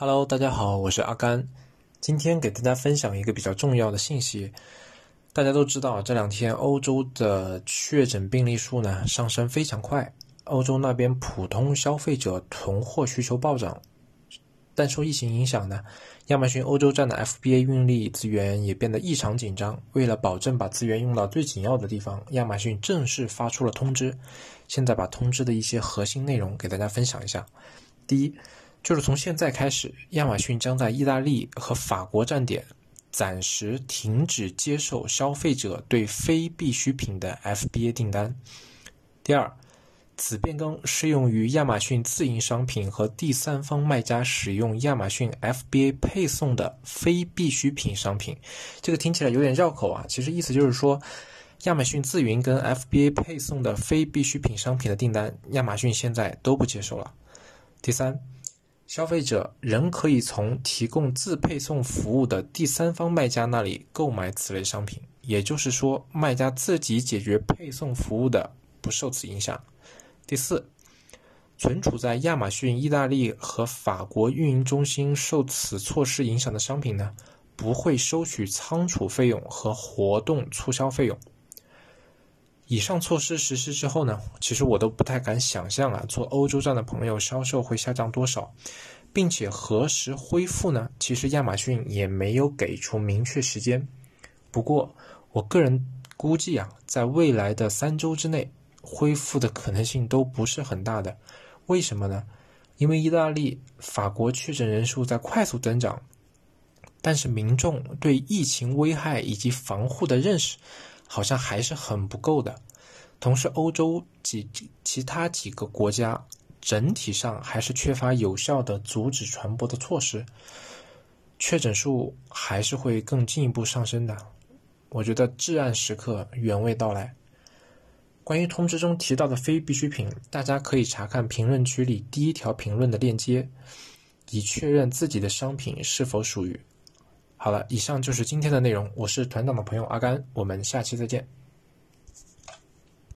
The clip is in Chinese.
Hello，大家好，我是阿甘。今天给大家分享一个比较重要的信息。大家都知道，这两天欧洲的确诊病例数呢上升非常快，欧洲那边普通消费者囤货需求暴涨。但受疫情影响呢，亚马逊欧洲站的 FBA 运力资源也变得异常紧张。为了保证把资源用到最紧要的地方，亚马逊正式发出了通知。现在把通知的一些核心内容给大家分享一下。第一。就是从现在开始，亚马逊将在意大利和法国站点暂时停止接受消费者对非必需品的 FBA 订单。第二，此变更适用于亚马逊自营商品和第三方卖家使用亚马逊 FBA 配送的非必需品商品。这个听起来有点绕口啊，其实意思就是说，亚马逊自营跟 FBA 配送的非必需品商品的订单，亚马逊现在都不接受了。第三。消费者仍可以从提供自配送服务的第三方卖家那里购买此类商品，也就是说，卖家自己解决配送服务的不受此影响。第四，存储在亚马逊意大利和法国运营中心受此措施影响的商品呢，不会收取仓储费用和活动促销费用。以上措施实施之后呢，其实我都不太敢想象啊，做欧洲站的朋友销售会下降多少。并且何时恢复呢？其实亚马逊也没有给出明确时间。不过，我个人估计啊，在未来的三周之内，恢复的可能性都不是很大的。为什么呢？因为意大利、法国确诊人数在快速增长，但是民众对疫情危害以及防护的认识，好像还是很不够的。同时，欧洲及其他几个国家。整体上还是缺乏有效的阻止传播的措施，确诊数还是会更进一步上升的。我觉得至暗时刻远未到来。关于通知中提到的非必需品，大家可以查看评论区里第一条评论的链接，以确认自己的商品是否属于。好了，以上就是今天的内容。我是团长的朋友阿甘，我们下期再见。